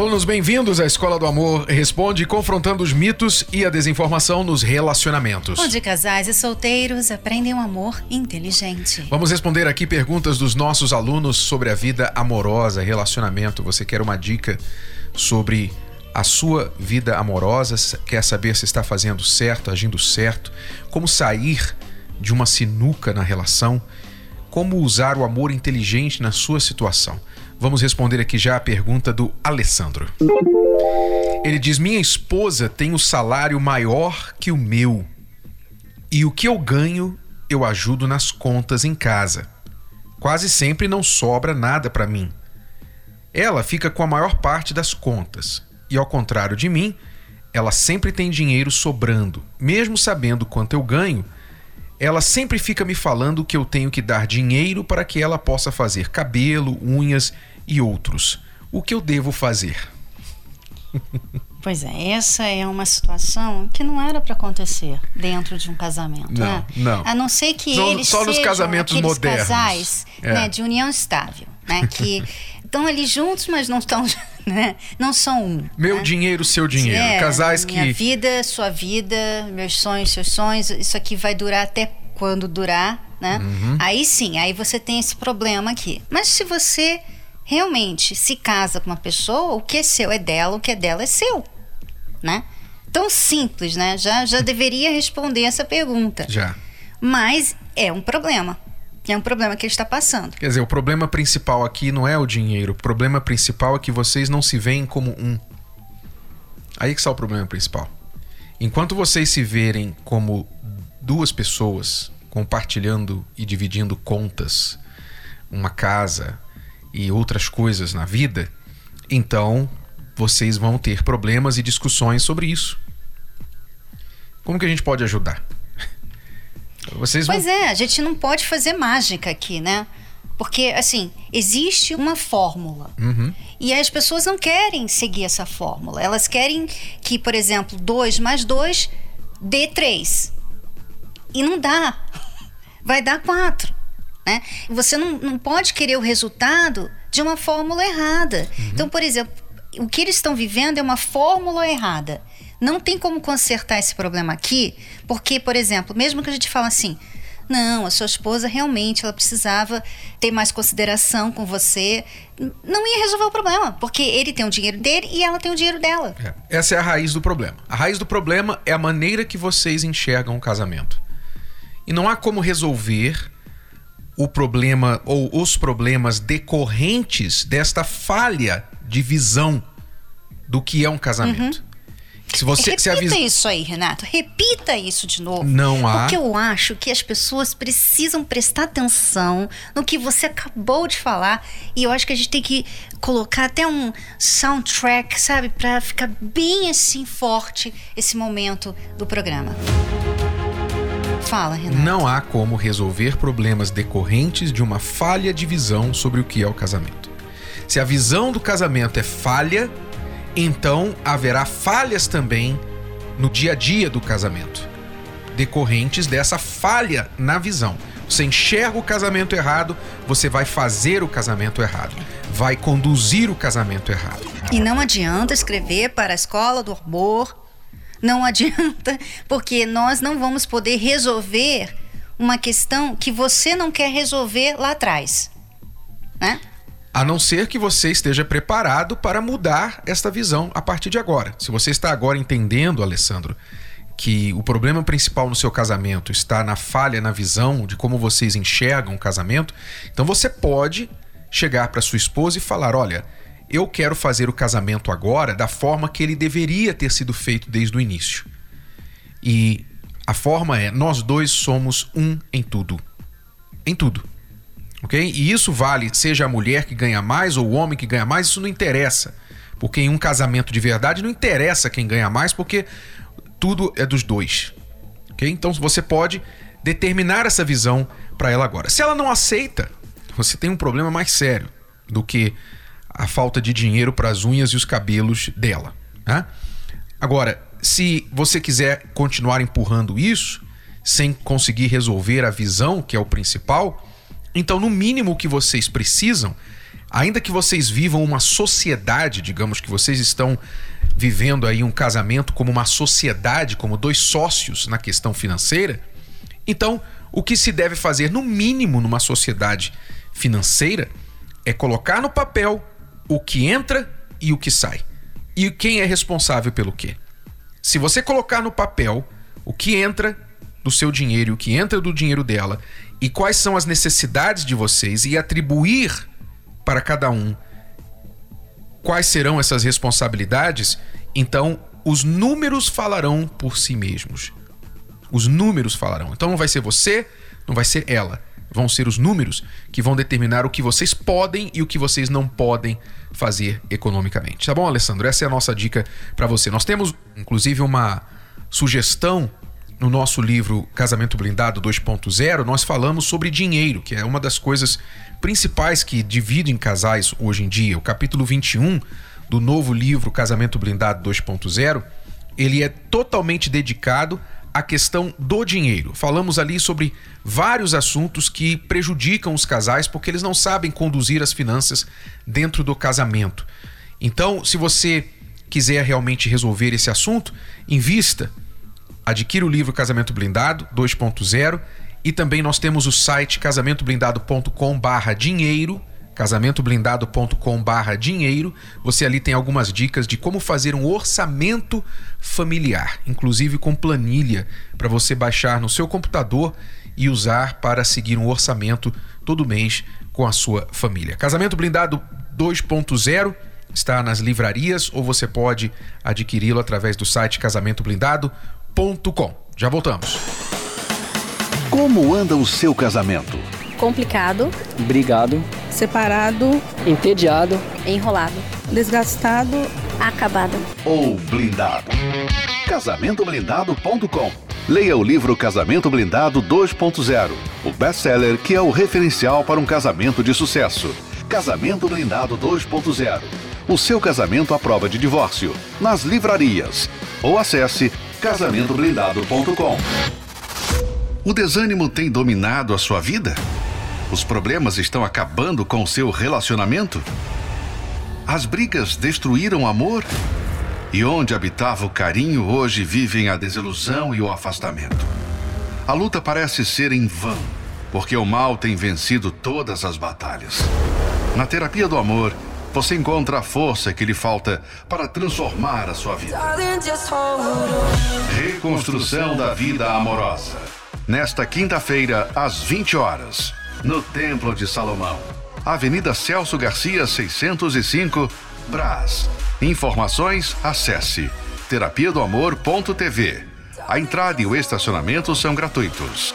Alunos, bem-vindos à Escola do Amor Responde, confrontando os mitos e a desinformação nos relacionamentos. Onde casais e solteiros aprendem um amor inteligente. Vamos responder aqui perguntas dos nossos alunos sobre a vida amorosa, relacionamento. Você quer uma dica sobre a sua vida amorosa? Quer saber se está fazendo certo, agindo certo? Como sair de uma sinuca na relação? Como usar o amor inteligente na sua situação? Vamos responder aqui já a pergunta do Alessandro. Ele diz: Minha esposa tem o um salário maior que o meu. E o que eu ganho, eu ajudo nas contas em casa. Quase sempre não sobra nada para mim. Ela fica com a maior parte das contas. E ao contrário de mim, ela sempre tem dinheiro sobrando. Mesmo sabendo quanto eu ganho, ela sempre fica me falando que eu tenho que dar dinheiro para que ela possa fazer cabelo, unhas e outros. O que eu devo fazer? Pois é, essa é uma situação que não era para acontecer dentro de um casamento, não, né? Não. A não ser que só, eles só nos casamentos modernos. casais é. né, de união estável, né? Que estão ali juntos, mas não estão, né? Não são um. Meu né? dinheiro, seu dinheiro. É, Casais minha que vida, sua vida, meus sonhos, seus sonhos. Isso aqui vai durar até quando durar, né? Uhum. Aí sim, aí você tem esse problema aqui. Mas se você realmente se casa com uma pessoa, o que é seu é dela, o que é dela é seu, né? Tão simples, né? Já, já deveria responder essa pergunta. Já. Mas é um problema. É um problema que ele está passando. Quer dizer, o problema principal aqui não é o dinheiro. O problema principal é que vocês não se veem como um. Aí que está o problema principal. Enquanto vocês se verem como duas pessoas compartilhando e dividindo contas, uma casa, e outras coisas na vida, então vocês vão ter problemas e discussões sobre isso. Como que a gente pode ajudar? Vocês pois vão... é, a gente não pode fazer mágica aqui, né? Porque, assim, existe uma fórmula. Uhum. E as pessoas não querem seguir essa fórmula. Elas querem que, por exemplo, 2 mais 2 dê 3. E não dá. Vai dar 4. Né? Você não, não pode querer o resultado de uma fórmula errada. Uhum. Então, por exemplo, o que eles estão vivendo é uma fórmula errada. Não tem como consertar esse problema aqui, porque, por exemplo, mesmo que a gente fale assim, não, a sua esposa realmente ela precisava ter mais consideração com você, não ia resolver o problema, porque ele tem o dinheiro dele e ela tem o dinheiro dela. É. Essa é a raiz do problema. A raiz do problema é a maneira que vocês enxergam o casamento. E não há como resolver o problema ou os problemas decorrentes desta falha de visão do que é um casamento. Uhum. Se você Repita se avisa... isso aí, Renato. Repita isso de novo. Não há. Porque eu acho que as pessoas precisam prestar atenção no que você acabou de falar. E eu acho que a gente tem que colocar até um soundtrack, sabe? Pra ficar bem assim forte esse momento do programa. Fala, Renato. Não há como resolver problemas decorrentes de uma falha de visão sobre o que é o casamento. Se a visão do casamento é falha, então haverá falhas também no dia a dia do casamento, decorrentes dessa falha na visão. Você enxerga o casamento errado, você vai fazer o casamento errado, vai conduzir o casamento errado. E não adianta escrever para a escola do amor não adianta, porque nós não vamos poder resolver uma questão que você não quer resolver lá atrás. Né? A não ser que você esteja preparado para mudar esta visão a partir de agora. Se você está agora entendendo, Alessandro, que o problema principal no seu casamento está na falha na visão de como vocês enxergam o casamento, então você pode chegar para sua esposa e falar: olha eu quero fazer o casamento agora da forma que ele deveria ter sido feito desde o início. E a forma é: nós dois somos um em tudo. Em tudo. Ok? E isso vale, seja a mulher que ganha mais ou o homem que ganha mais, isso não interessa. Porque em um casamento de verdade não interessa quem ganha mais, porque tudo é dos dois. Ok? Então você pode determinar essa visão para ela agora. Se ela não aceita, você tem um problema mais sério do que a falta de dinheiro para as unhas e os cabelos dela. Né? Agora, se você quiser continuar empurrando isso, sem conseguir resolver a visão, que é o principal, então, no mínimo que vocês precisam, ainda que vocês vivam uma sociedade, digamos que vocês estão vivendo aí um casamento como uma sociedade, como dois sócios na questão financeira, então o que se deve fazer, no mínimo, numa sociedade financeira, é colocar no papel o que entra e o que sai. E quem é responsável pelo quê? Se você colocar no papel o que entra do seu dinheiro e o que entra do dinheiro dela e quais são as necessidades de vocês e atribuir para cada um quais serão essas responsabilidades, então os números falarão por si mesmos. Os números falarão. Então não vai ser você, não vai ser ela. Vão ser os números que vão determinar o que vocês podem e o que vocês não podem fazer economicamente. Tá bom, Alessandro? Essa é a nossa dica para você. Nós temos, inclusive, uma sugestão no nosso livro Casamento Blindado 2.0, nós falamos sobre dinheiro, que é uma das coisas principais que dividem casais hoje em dia. O capítulo 21 do novo livro Casamento Blindado 2.0, ele é totalmente dedicado à questão do dinheiro. Falamos ali sobre vários assuntos que prejudicam os casais porque eles não sabem conduzir as finanças dentro do casamento. Então, se você quiser realmente resolver esse assunto, invista adquira o livro Casamento Blindado 2.0 e também nós temos o site casamentoblindado.com/dinheiro, casamentoblindado.com/dinheiro. Você ali tem algumas dicas de como fazer um orçamento familiar, inclusive com planilha para você baixar no seu computador e usar para seguir um orçamento todo mês com a sua família. Casamento Blindado 2.0 está nas livrarias ou você pode adquiri-lo através do site Casamento Blindado com. Já voltamos. Como anda o seu casamento? Complicado. Brigado. Separado. Entediado. Enrolado. Desgastado. Acabado. Ou blindado. Casamentoblindado.com Leia o livro Casamento Blindado 2.0, o best-seller que é o referencial para um casamento de sucesso. Casamento Blindado 2.0. O seu casamento à prova de divórcio. Nas livrarias. Ou acesse casamentoblindado.com. O desânimo tem dominado a sua vida? Os problemas estão acabando com o seu relacionamento? As brigas destruíram o amor? E onde habitava o carinho, hoje vivem a desilusão e o afastamento. A luta parece ser em vão, porque o mal tem vencido todas as batalhas. Na terapia do amor, você encontra a força que lhe falta para transformar a sua vida. Reconstrução da vida amorosa. Nesta quinta-feira, às 20 horas, no Templo de Salomão, Avenida Celso Garcia, 605, Brás. Informações, acesse terapia do amor.tv. A entrada e o estacionamento são gratuitos.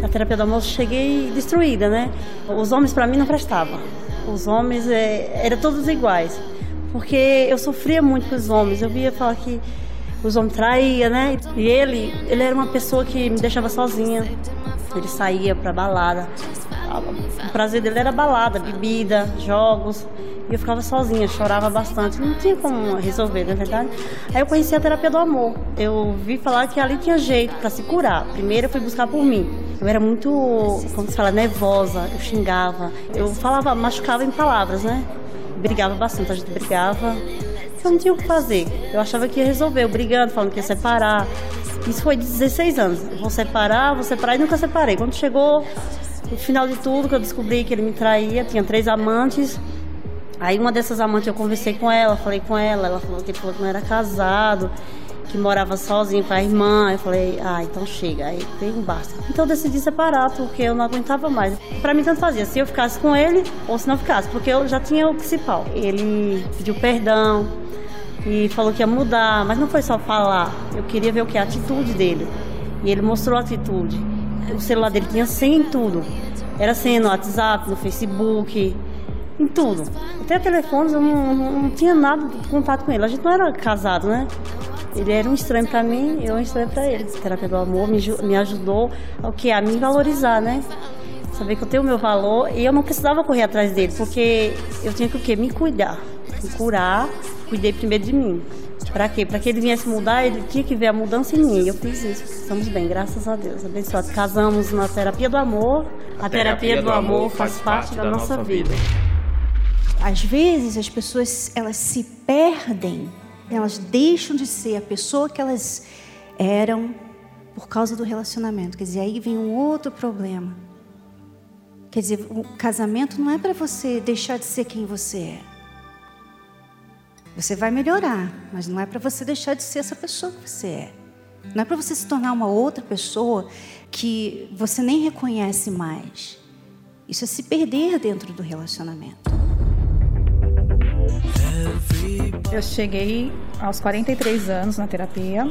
Na terapia do amor cheguei destruída, né? Os homens para mim não prestavam. Os homens é, eram todos iguais. Porque eu sofria muito com os homens. Eu via falar que os homens traíam, né? E ele, ele era uma pessoa que me deixava sozinha. Ele saía para balada. O prazer dele era balada, bebida, jogos. E eu ficava sozinha, chorava bastante. Não tinha como resolver, na é verdade. Aí eu conheci a terapia do amor. Eu vi falar que ali tinha jeito para se curar. Primeiro eu fui buscar por mim. Eu era muito, como se fala, nervosa. Eu xingava. Eu falava, machucava em palavras, né? Brigava bastante, a gente brigava. Eu não tinha o que fazer. Eu achava que ia resolver. Eu brigando, falando que ia separar. Isso foi de 16 anos. vou separar, vou separar e nunca separei. Quando chegou no final de tudo, que eu descobri que ele me traía, tinha três amantes. Aí uma dessas amantes eu conversei com ela, falei com ela, ela falou que falou que não era casado, que morava sozinho com a irmã. Eu falei, ah, então chega, aí tem um basta. Então eu decidi separar, porque eu não aguentava mais. Para mim tanto fazia, se eu ficasse com ele ou se não ficasse, porque eu já tinha o principal. Ele pediu perdão e falou que ia mudar, mas não foi só falar. Eu queria ver o que? A atitude dele. E ele mostrou a atitude. O celular dele tinha senha em tudo. Era senha no WhatsApp, no Facebook, em tudo. Até telefones eu não, não, não, tinha nada de contato com ele. A gente não era casado, né? Ele era um estranho para mim, eu um estranho para ele. A terapia do amor me, me ajudou o que a me valorizar, né? Saber que eu tenho o meu valor e eu não precisava correr atrás dele, porque eu tinha que o quê? Me cuidar, me curar. Cuidei primeiro de mim. Para quê? Para que ele viesse mudar, ele tinha que ver a mudança em mim. Eu fiz isso. Estamos bem, graças a Deus. Abençoado. Casamos na terapia do amor. A, a terapia, terapia, do, do amor, amor faz parte, da, da, nossa vida. vida. Às vezes as pessoas elas se perdem, elas deixam de ser a pessoa que elas eram por causa do relacionamento. Quer dizer, aí vem um outro problema. Quer dizer, o casamento não é para você deixar de ser quem você é. Você vai melhorar, mas não é para você deixar de ser essa pessoa que você é. Não é para você se tornar uma outra pessoa que você nem reconhece mais. Isso é se perder dentro do relacionamento. Eu cheguei aos 43 anos na terapia,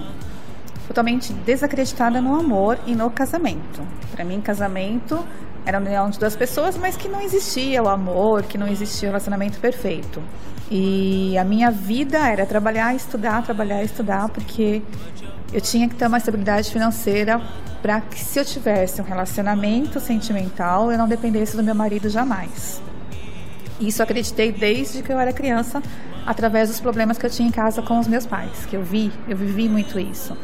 totalmente desacreditada no amor e no casamento. Para mim, casamento era a união de duas pessoas, mas que não existia o amor, que não existia o relacionamento perfeito. E a minha vida era trabalhar, estudar, trabalhar, estudar, porque eu tinha que ter uma estabilidade financeira para que se eu tivesse um relacionamento sentimental, eu não dependesse do meu marido jamais. Isso acreditei desde que eu era criança, através dos problemas que eu tinha em casa com os meus pais, que eu vi, eu vivi muito isso.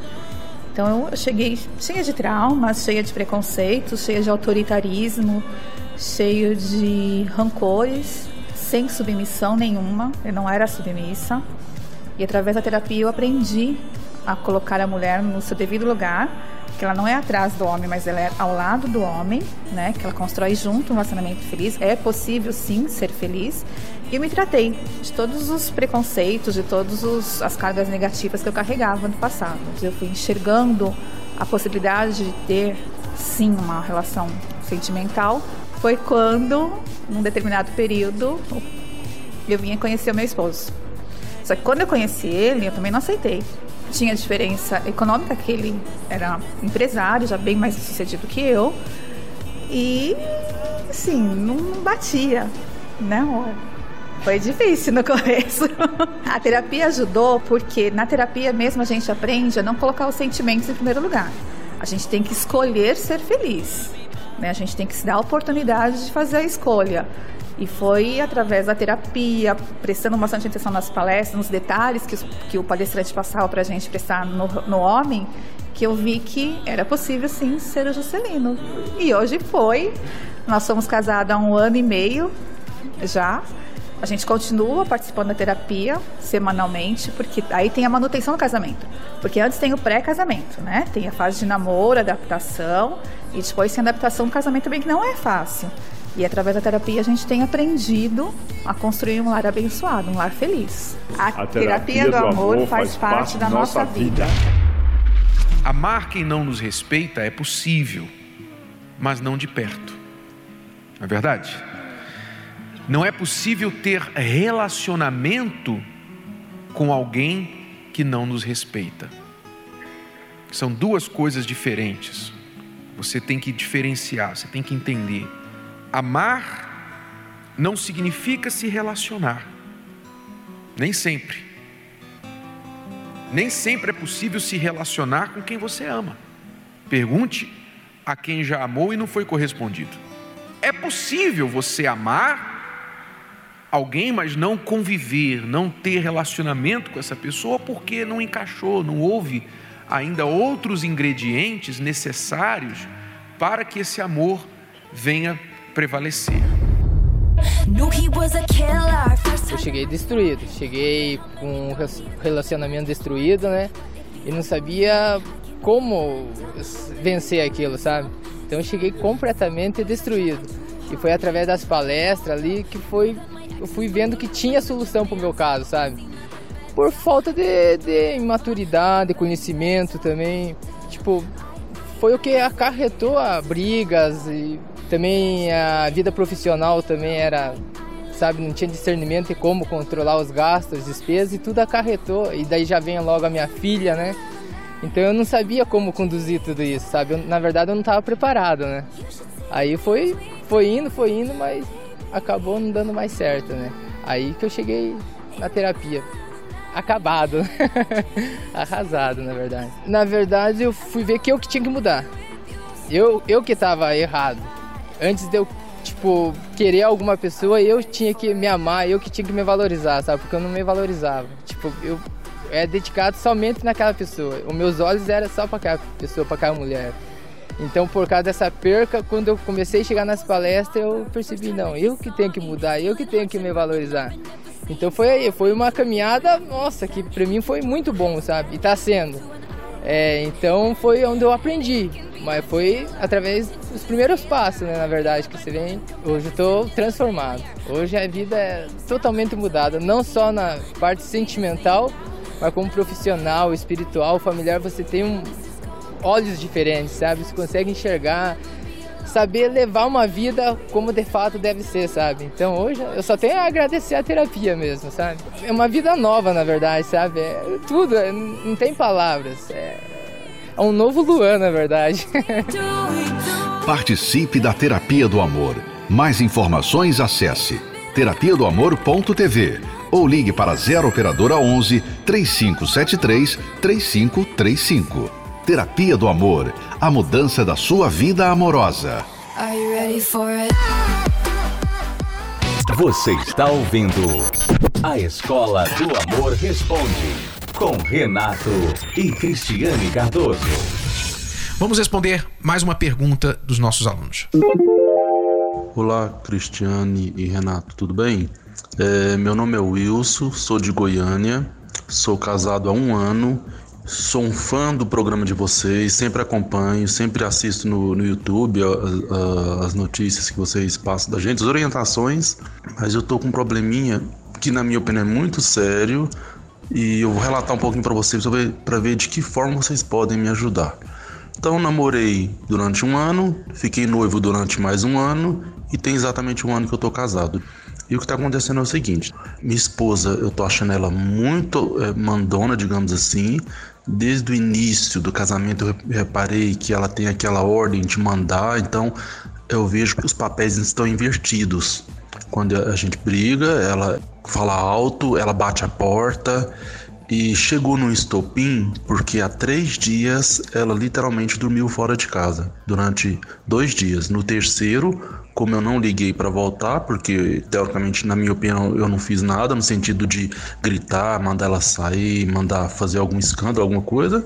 Então eu cheguei cheia de traumas, cheia de preconceitos, cheia de autoritarismo, cheio de rancores, sem submissão nenhuma, eu não era submissa. E através da terapia eu aprendi a colocar a mulher no seu devido lugar, que ela não é atrás do homem, mas ela é ao lado do homem, né? Que ela constrói junto um relacionamento feliz. É possível sim ser feliz. E eu me tratei de todos os preconceitos, de todas as cargas negativas que eu carregava no passado. Eu fui enxergando a possibilidade de ter sim uma relação sentimental foi quando, num determinado período, eu vinha conhecer o meu esposo. Só que quando eu conheci ele, eu também não aceitei. Tinha diferença econômica, que ele era empresário, já bem mais sucedido que eu. E, assim, não batia, né? Foi difícil no começo. A terapia ajudou porque na terapia mesmo a gente aprende a não colocar os sentimentos em primeiro lugar. A gente tem que escolher ser feliz. Né? A gente tem que se dar a oportunidade de fazer a escolha. E foi através da terapia, prestando bastante atenção nas palestras, nos detalhes que, que o palestrante passava para a gente prestar no, no homem, que eu vi que era possível sim ser o Juscelino. E hoje foi. Nós somos casados há um ano e meio já. A gente continua participando da terapia semanalmente, porque aí tem a manutenção do casamento. Porque antes tem o pré-casamento, né? Tem a fase de namoro, adaptação, e depois tem a adaptação do casamento também, que não é fácil. E através da terapia a gente tem aprendido a construir um lar abençoado, um lar feliz. A, a terapia, terapia, do, do amor, amor faz, parte, parte da nossa vida. vida. Amar quem não nos respeita é possível, mas não de perto. Não é verdade? Não é possível ter relacionamento com alguém que não nos respeita. São duas coisas diferentes. Você tem que diferenciar, você tem que entender. Amar não significa se relacionar. Nem sempre. Nem sempre é possível se relacionar com quem você ama. Pergunte a quem já amou e não foi correspondido. É possível você amar alguém, mas não conviver, não ter relacionamento com essa pessoa porque não encaixou, não houve ainda outros ingredientes necessários para que esse amor venha prevalecer. Eu cheguei destruído, cheguei com um relacionamento destruído, né? E não sabia como vencer aquilo, sabe? Então eu cheguei completamente destruído. E foi através das palestras ali que foi eu fui vendo que tinha solução pro meu caso, sabe? Por falta de, de imaturidade, conhecimento também. Tipo, foi o que acarretou a brigas e também a vida profissional também era, sabe, não tinha discernimento de como controlar os gastos, as despesas e tudo acarretou. E daí já vem logo a minha filha, né? Então eu não sabia como conduzir tudo isso, sabe? Eu, na verdade eu não estava preparado, né? Aí foi, foi indo, foi indo, mas acabou não dando mais certo, né? Aí que eu cheguei na terapia. acabado, arrasado, na verdade. Na verdade, eu fui ver que eu que tinha que mudar. Eu, eu que estava errado. Antes de eu, tipo, querer alguma pessoa, eu tinha que me amar, eu que tinha que me valorizar, sabe? Porque eu não me valorizava. Tipo, eu é dedicado somente naquela pessoa. Os meus olhos eram só para aquela pessoa, para aquela mulher. Então, por causa dessa perca, quando eu comecei a chegar nas palestras, eu percebi, não, eu que tenho que mudar, eu que tenho que me valorizar. Então foi aí, foi uma caminhada, nossa, que para mim foi muito bom, sabe? E tá sendo. É, então foi onde eu aprendi, mas foi através dos primeiros passos, né, na verdade, que você vem. Hoje eu tô transformado. Hoje a vida é totalmente mudada, não só na parte sentimental, mas como profissional, espiritual, familiar, você tem um, olhos diferentes, sabe? Você consegue enxergar, saber levar uma vida como de fato deve ser, sabe? Então hoje eu só tenho a agradecer a terapia mesmo, sabe? É uma vida nova, na verdade, sabe? É tudo, é, não tem palavras. É, é um novo Luan, na verdade. Participe da Terapia do Amor. Mais informações acesse terapia do amor.tv ou ligue para 0 operadora 11 3573 3535. Terapia do Amor, a mudança da sua vida amorosa. Você está ouvindo A Escola do Amor Responde, com Renato e Cristiane Cardoso. Vamos responder mais uma pergunta dos nossos alunos. Olá, Cristiane e Renato, tudo bem? É, meu nome é Wilson, sou de Goiânia, sou casado há um ano Sou um fã do programa de vocês, sempre acompanho, sempre assisto no, no YouTube as notícias que vocês passam da gente, as orientações, mas eu tô com um probleminha que, na minha opinião, é muito sério e eu vou relatar um pouquinho para vocês para ver de que forma vocês podem me ajudar. Então, namorei durante um ano, fiquei noivo durante mais um ano e tem exatamente um ano que eu tô casado. E o que está acontecendo é o seguinte: minha esposa, eu tô achando ela muito é, mandona, digamos assim. Desde o início do casamento eu reparei que ela tem aquela ordem de mandar, então eu vejo que os papéis estão invertidos. Quando a gente briga, ela fala alto, ela bate a porta e chegou no estopim porque há três dias ela literalmente dormiu fora de casa durante dois dias. No terceiro, como eu não liguei para voltar, porque teoricamente, na minha opinião, eu não fiz nada no sentido de gritar, mandar ela sair, mandar fazer algum escândalo, alguma coisa.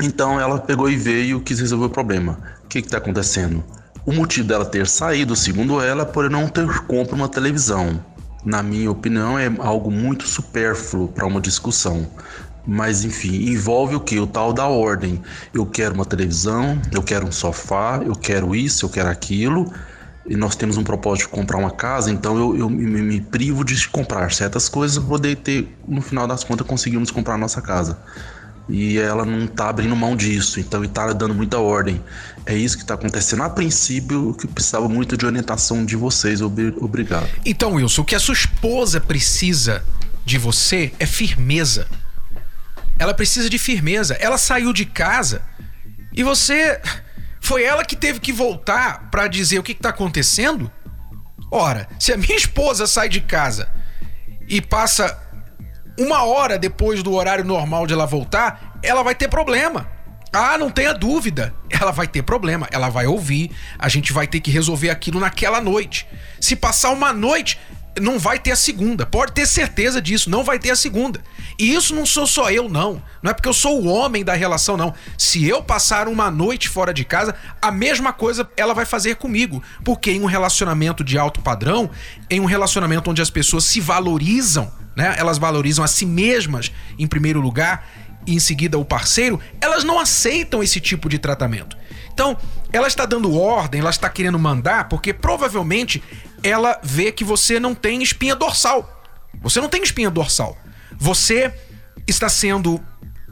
Então ela pegou e veio, quis resolver o problema. O que está acontecendo? O motivo dela ter saído, segundo ela, é por eu não ter compro uma televisão. Na minha opinião, é algo muito supérfluo para uma discussão. Mas enfim, envolve o que? O tal da ordem. Eu quero uma televisão, eu quero um sofá, eu quero isso, eu quero aquilo e nós temos um propósito de comprar uma casa, então eu, eu me, me, privo de comprar certas coisas para poder ter, no final das contas, conseguimos comprar a nossa casa. E ela não está abrindo mão disso, então está dando muita ordem. É isso que está acontecendo. A princípio, que precisava muito de orientação de vocês. Obrigado. Então, Wilson, o que a sua esposa precisa de você é firmeza. Ela precisa de firmeza. Ela saiu de casa e você foi ela que teve que voltar para dizer o que, está acontecendo? Ora, se a minha esposa sai de casa e passa uma hora depois do horário normal de ela voltar, ela vai ter problema. Ah, não tenha dúvida. Ela vai ter problema. Ela vai ouvir. A gente vai ter que resolver aquilo naquela noite. Se passar uma noite, não vai ter a segunda. Pode ter certeza disso, não vai ter a segunda. E isso não sou só eu, não. Não é porque eu sou o homem da relação, não. Se eu passar uma noite fora de casa, a mesma coisa ela vai fazer comigo. Porque em um relacionamento de alto padrão, em um relacionamento onde as pessoas se valorizam, né? Elas valorizam a si mesmas em primeiro lugar e em seguida o parceiro, elas não aceitam esse tipo de tratamento. Então, ela está dando ordem, ela está querendo mandar, porque provavelmente ela vê que você não tem espinha dorsal. Você não tem espinha dorsal. Você está sendo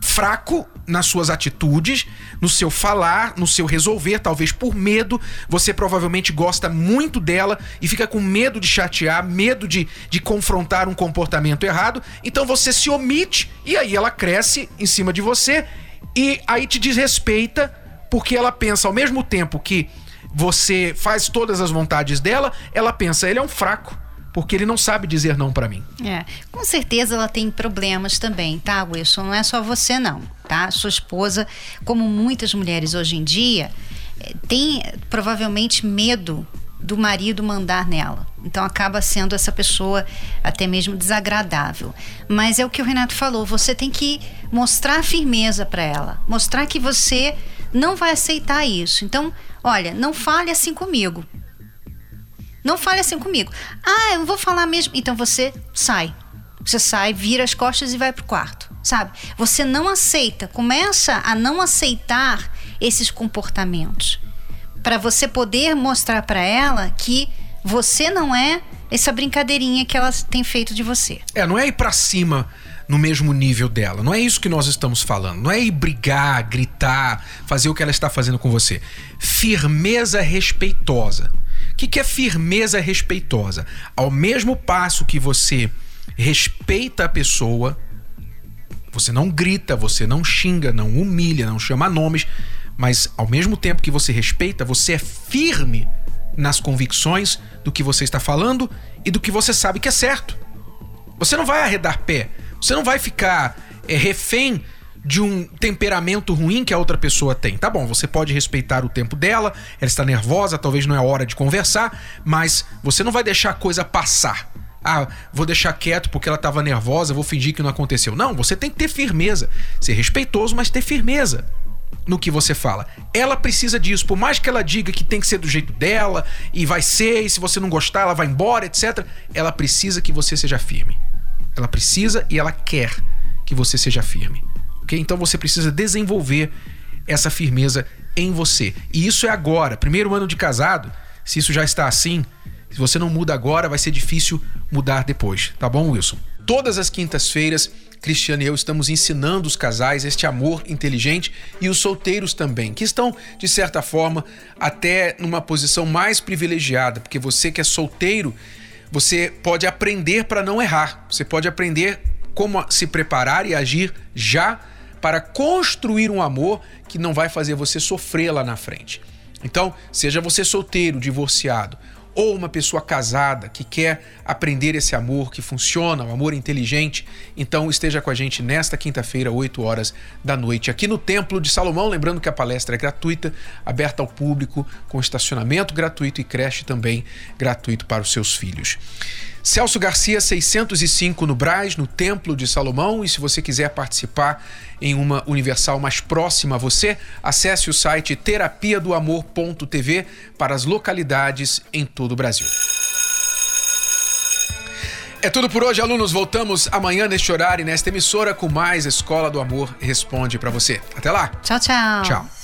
fraco nas suas atitudes, no seu falar, no seu resolver, talvez por medo. Você provavelmente gosta muito dela e fica com medo de chatear, medo de, de confrontar um comportamento errado. Então você se omite e aí ela cresce em cima de você e aí te desrespeita porque ela pensa ao mesmo tempo que você faz todas as vontades dela, ela pensa, ele é um fraco. Porque ele não sabe dizer não para mim. É, com certeza ela tem problemas também, tá, Wilson? Não é só você não, tá? Sua esposa, como muitas mulheres hoje em dia, eh, tem provavelmente medo do marido mandar nela. Então acaba sendo essa pessoa até mesmo desagradável. Mas é o que o Renato falou, você tem que mostrar firmeza para ela, mostrar que você não vai aceitar isso. Então, olha, não fale assim comigo. Não fale assim comigo. Ah, eu vou falar mesmo. Então você sai. Você sai, vira as costas e vai pro quarto, sabe? Você não aceita, começa a não aceitar esses comportamentos para você poder mostrar para ela que você não é essa brincadeirinha que ela tem feito de você. É, não é ir para cima no mesmo nível dela. Não é isso que nós estamos falando. Não é ir brigar, gritar, fazer o que ela está fazendo com você. Firmeza respeitosa. O que, que é firmeza respeitosa? Ao mesmo passo que você respeita a pessoa, você não grita, você não xinga, não humilha, não chama nomes, mas ao mesmo tempo que você respeita, você é firme nas convicções do que você está falando e do que você sabe que é certo. Você não vai arredar pé, você não vai ficar é, refém de um temperamento ruim que a outra pessoa tem. Tá bom, você pode respeitar o tempo dela, ela está nervosa, talvez não é hora de conversar, mas você não vai deixar a coisa passar. Ah, vou deixar quieto porque ela estava nervosa, vou fingir que não aconteceu. Não, você tem que ter firmeza. Ser respeitoso, mas ter firmeza no que você fala. Ela precisa disso, por mais que ela diga que tem que ser do jeito dela e vai ser, e se você não gostar, ela vai embora, etc. Ela precisa que você seja firme. Ela precisa e ela quer que você seja firme ok? Então você precisa desenvolver essa firmeza em você. E isso é agora, primeiro ano de casado. Se isso já está assim, se você não muda agora, vai ser difícil mudar depois, tá bom, Wilson? Todas as quintas-feiras, Cristiano e eu estamos ensinando os casais este amor inteligente e os solteiros também, que estão, de certa forma, até numa posição mais privilegiada, porque você que é solteiro, você pode aprender para não errar, você pode aprender como se preparar e agir já para construir um amor que não vai fazer você sofrer lá na frente. Então, seja você solteiro, divorciado ou uma pessoa casada que quer aprender esse amor que funciona, um amor inteligente, então esteja com a gente nesta quinta-feira, 8 horas da noite, aqui no Templo de Salomão. Lembrando que a palestra é gratuita, aberta ao público, com estacionamento gratuito e creche também gratuito para os seus filhos. Celso Garcia 605 no Braz, no Templo de Salomão. E se você quiser participar em uma Universal mais próxima a você, acesse o site terapia do amor.tv para as localidades em todo o Brasil. É tudo por hoje, alunos. Voltamos amanhã neste horário e nesta emissora com mais Escola do Amor Responde para você. Até lá. Tchau, tchau. Tchau.